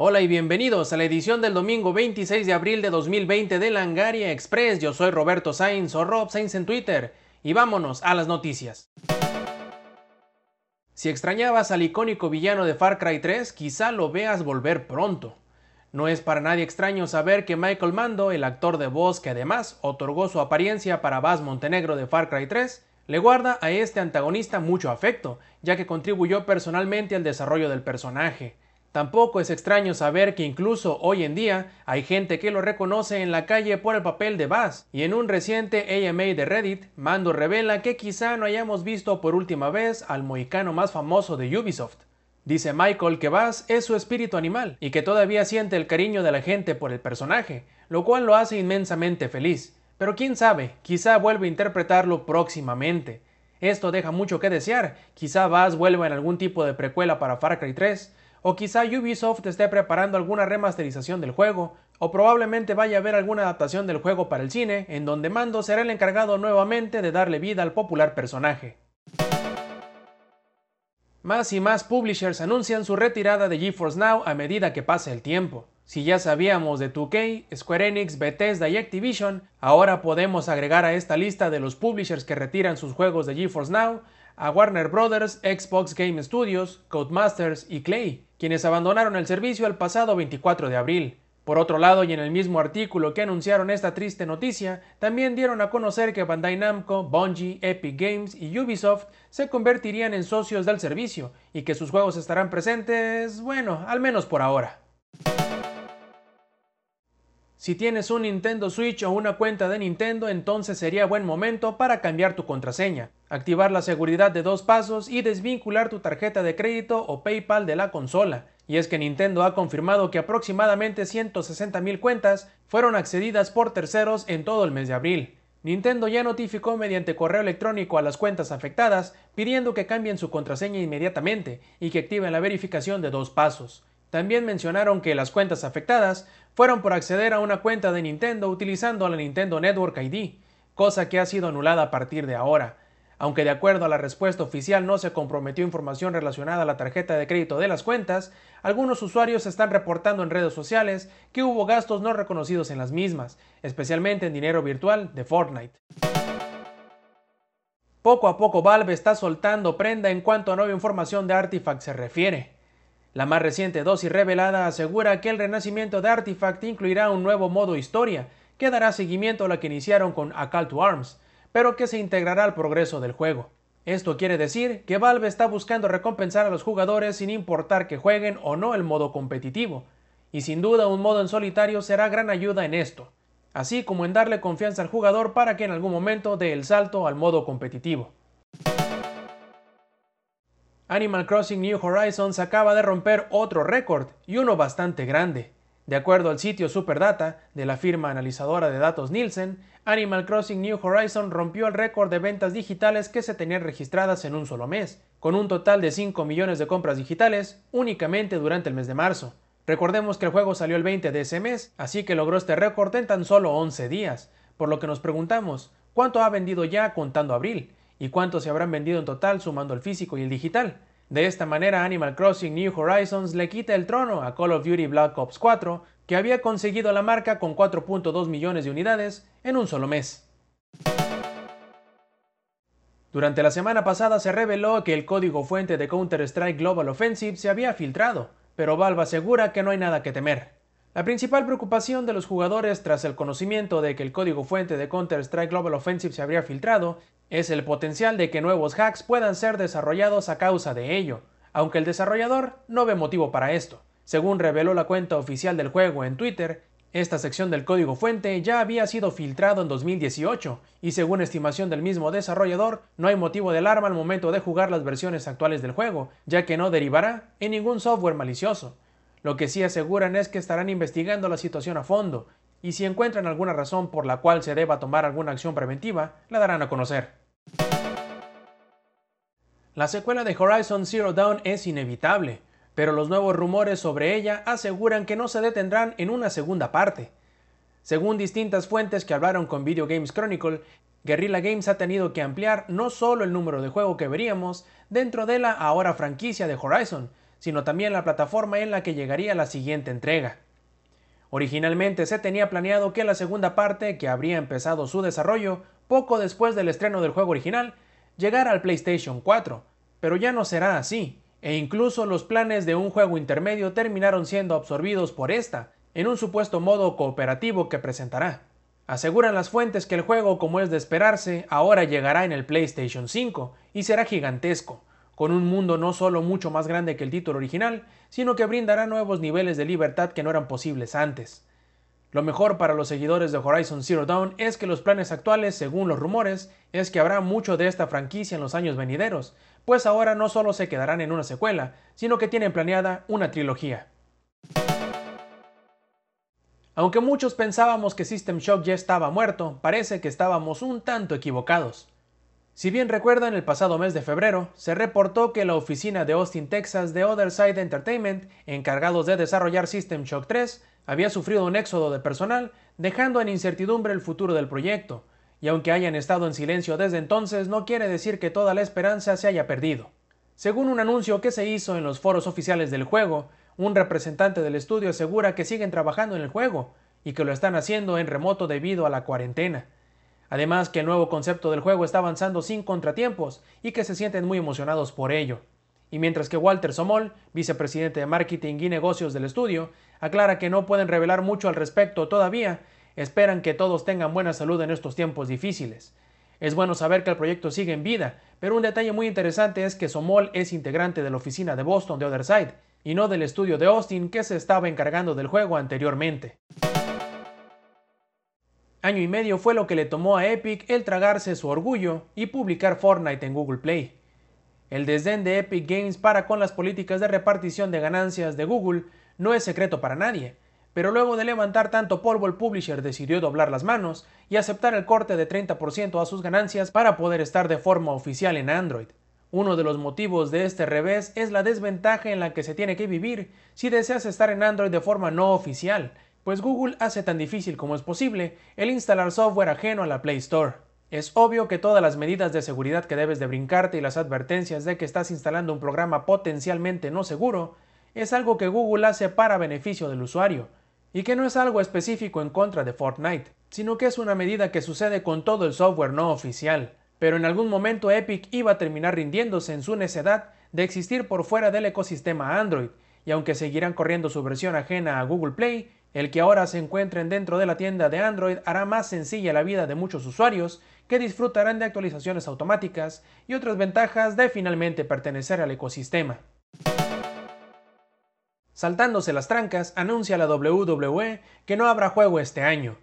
Hola y bienvenidos a la edición del domingo 26 de abril de 2020 de Langaria Express. Yo soy Roberto Sainz o Rob Sainz en Twitter y vámonos a las noticias. Si extrañabas al icónico villano de Far Cry 3, quizá lo veas volver pronto. No es para nadie extraño saber que Michael Mando, el actor de voz que además otorgó su apariencia para Bass Montenegro de Far Cry 3, le guarda a este antagonista mucho afecto, ya que contribuyó personalmente al desarrollo del personaje. Tampoco es extraño saber que incluso hoy en día hay gente que lo reconoce en la calle por el papel de Bass, y en un reciente AMA de Reddit, Mando revela que quizá no hayamos visto por última vez al mohicano más famoso de Ubisoft. Dice Michael que Bass es su espíritu animal y que todavía siente el cariño de la gente por el personaje, lo cual lo hace inmensamente feliz. Pero quién sabe, quizá vuelva a interpretarlo próximamente. Esto deja mucho que desear, quizá Bass vuelva en algún tipo de precuela para Far Cry 3, o quizá Ubisoft esté preparando alguna remasterización del juego, o probablemente vaya a haber alguna adaptación del juego para el cine, en donde Mando será el encargado nuevamente de darle vida al popular personaje. Más y más publishers anuncian su retirada de GeForce Now a medida que pasa el tiempo. Si ya sabíamos de 2K, Square Enix, Bethesda y Activision, ahora podemos agregar a esta lista de los publishers que retiran sus juegos de GeForce Now a Warner Bros., Xbox Game Studios, Codemasters y Clay, quienes abandonaron el servicio el pasado 24 de abril. Por otro lado, y en el mismo artículo que anunciaron esta triste noticia, también dieron a conocer que Bandai Namco, Bungie, Epic Games y Ubisoft se convertirían en socios del servicio y que sus juegos estarán presentes, bueno, al menos por ahora. Si tienes un Nintendo Switch o una cuenta de Nintendo, entonces sería buen momento para cambiar tu contraseña, activar la seguridad de dos pasos y desvincular tu tarjeta de crédito o PayPal de la consola. Y es que Nintendo ha confirmado que aproximadamente 160.000 cuentas fueron accedidas por terceros en todo el mes de abril. Nintendo ya notificó mediante correo electrónico a las cuentas afectadas pidiendo que cambien su contraseña inmediatamente y que activen la verificación de dos pasos. También mencionaron que las cuentas afectadas fueron por acceder a una cuenta de Nintendo utilizando la Nintendo Network ID, cosa que ha sido anulada a partir de ahora. Aunque de acuerdo a la respuesta oficial no se comprometió información relacionada a la tarjeta de crédito de las cuentas, algunos usuarios están reportando en redes sociales que hubo gastos no reconocidos en las mismas, especialmente en dinero virtual de Fortnite. Poco a poco Valve está soltando prenda en cuanto a nueva información de Artifact se refiere. La más reciente dosis revelada asegura que el renacimiento de Artifact incluirá un nuevo modo historia, que dará seguimiento a la que iniciaron con A Call to Arms, pero que se integrará al progreso del juego. Esto quiere decir que Valve está buscando recompensar a los jugadores sin importar que jueguen o no el modo competitivo, y sin duda un modo en solitario será gran ayuda en esto, así como en darle confianza al jugador para que en algún momento dé el salto al modo competitivo. Animal Crossing New Horizons acaba de romper otro récord y uno bastante grande. De acuerdo al sitio Superdata de la firma analizadora de datos Nielsen, Animal Crossing New Horizons rompió el récord de ventas digitales que se tenían registradas en un solo mes, con un total de 5 millones de compras digitales únicamente durante el mes de marzo. Recordemos que el juego salió el 20 de ese mes, así que logró este récord en tan solo 11 días, por lo que nos preguntamos, ¿cuánto ha vendido ya contando abril? Y cuántos se habrán vendido en total sumando el físico y el digital. De esta manera Animal Crossing New Horizons le quita el trono a Call of Duty Black Ops 4, que había conseguido la marca con 4.2 millones de unidades en un solo mes. Durante la semana pasada se reveló que el código fuente de Counter-Strike Global Offensive se había filtrado, pero Valve asegura que no hay nada que temer. La principal preocupación de los jugadores tras el conocimiento de que el código fuente de Counter-Strike Global Offensive se habría filtrado es el potencial de que nuevos hacks puedan ser desarrollados a causa de ello, aunque el desarrollador no ve motivo para esto. Según reveló la cuenta oficial del juego en Twitter, esta sección del código fuente ya había sido filtrado en 2018 y según estimación del mismo desarrollador, no hay motivo de alarma al momento de jugar las versiones actuales del juego, ya que no derivará en ningún software malicioso. Lo que sí aseguran es que estarán investigando la situación a fondo y si encuentran alguna razón por la cual se deba tomar alguna acción preventiva, la darán a conocer. La secuela de Horizon Zero Dawn es inevitable, pero los nuevos rumores sobre ella aseguran que no se detendrán en una segunda parte. Según distintas fuentes que hablaron con Video Games Chronicle, Guerrilla Games ha tenido que ampliar no solo el número de juego que veríamos dentro de la ahora franquicia de Horizon, sino también la plataforma en la que llegaría la siguiente entrega. Originalmente se tenía planeado que la segunda parte, que habría empezado su desarrollo poco después del estreno del juego original, llegara al PlayStation 4, pero ya no será así, e incluso los planes de un juego intermedio terminaron siendo absorbidos por esta, en un supuesto modo cooperativo que presentará. Aseguran las fuentes que el juego, como es de esperarse, ahora llegará en el PlayStation 5 y será gigantesco, con un mundo no solo mucho más grande que el título original, sino que brindará nuevos niveles de libertad que no eran posibles antes. Lo mejor para los seguidores de Horizon Zero Dawn es que los planes actuales, según los rumores, es que habrá mucho de esta franquicia en los años venideros, pues ahora no solo se quedarán en una secuela, sino que tienen planeada una trilogía. Aunque muchos pensábamos que System Shock ya estaba muerto, parece que estábamos un tanto equivocados. Si bien recuerdan, el pasado mes de febrero se reportó que la oficina de Austin, Texas de Other Side Entertainment, encargados de desarrollar System Shock 3, había sufrido un éxodo de personal, dejando en incertidumbre el futuro del proyecto, y aunque hayan estado en silencio desde entonces, no quiere decir que toda la esperanza se haya perdido. Según un anuncio que se hizo en los foros oficiales del juego, un representante del estudio asegura que siguen trabajando en el juego y que lo están haciendo en remoto debido a la cuarentena. Además que el nuevo concepto del juego está avanzando sin contratiempos y que se sienten muy emocionados por ello. Y mientras que Walter Somol, vicepresidente de marketing y negocios del estudio, aclara que no pueden revelar mucho al respecto todavía, esperan que todos tengan buena salud en estos tiempos difíciles. Es bueno saber que el proyecto sigue en vida, pero un detalle muy interesante es que Somol es integrante de la oficina de Boston de Otherside, y no del estudio de Austin que se estaba encargando del juego anteriormente. Año y medio fue lo que le tomó a Epic el tragarse su orgullo y publicar Fortnite en Google Play. El desdén de Epic Games para con las políticas de repartición de ganancias de Google no es secreto para nadie, pero luego de levantar tanto polvo el publisher decidió doblar las manos y aceptar el corte de 30% a sus ganancias para poder estar de forma oficial en Android. Uno de los motivos de este revés es la desventaja en la que se tiene que vivir si deseas estar en Android de forma no oficial, pues Google hace tan difícil como es posible el instalar software ajeno a la Play Store. Es obvio que todas las medidas de seguridad que debes de brincarte y las advertencias de que estás instalando un programa potencialmente no seguro es algo que Google hace para beneficio del usuario, y que no es algo específico en contra de Fortnite, sino que es una medida que sucede con todo el software no oficial pero en algún momento Epic iba a terminar rindiéndose en su necedad de existir por fuera del ecosistema Android, y aunque seguirán corriendo su versión ajena a Google Play, el que ahora se encuentren dentro de la tienda de Android hará más sencilla la vida de muchos usuarios que disfrutarán de actualizaciones automáticas y otras ventajas de finalmente pertenecer al ecosistema. Saltándose las trancas, anuncia la WWE que no habrá juego este año,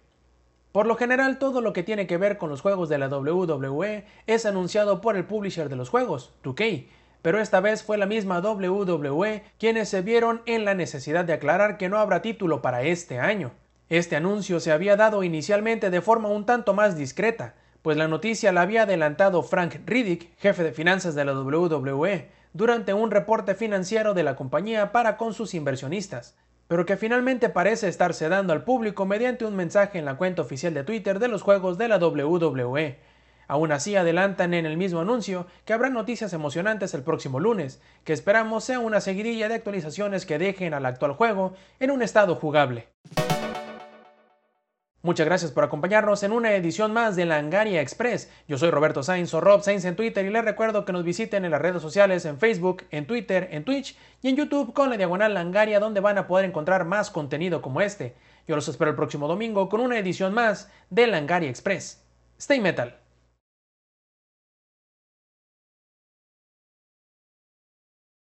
por lo general, todo lo que tiene que ver con los juegos de la WWE es anunciado por el publisher de los juegos, 2K, pero esta vez fue la misma WWE quienes se vieron en la necesidad de aclarar que no habrá título para este año. Este anuncio se había dado inicialmente de forma un tanto más discreta, pues la noticia la había adelantado Frank Riddick, jefe de finanzas de la WWE, durante un reporte financiero de la compañía para con sus inversionistas pero que finalmente parece estarse dando al público mediante un mensaje en la cuenta oficial de Twitter de los juegos de la WWE. Aún así adelantan en el mismo anuncio que habrá noticias emocionantes el próximo lunes, que esperamos sea una seguidilla de actualizaciones que dejen al actual juego en un estado jugable. Muchas gracias por acompañarnos en una edición más de Langaria Express. Yo soy Roberto Sainz o Rob Sainz en Twitter y les recuerdo que nos visiten en las redes sociales en Facebook, en Twitter, en Twitch y en YouTube con la diagonal Langaria donde van a poder encontrar más contenido como este. Yo los espero el próximo domingo con una edición más de Langaria Express. Stay Metal.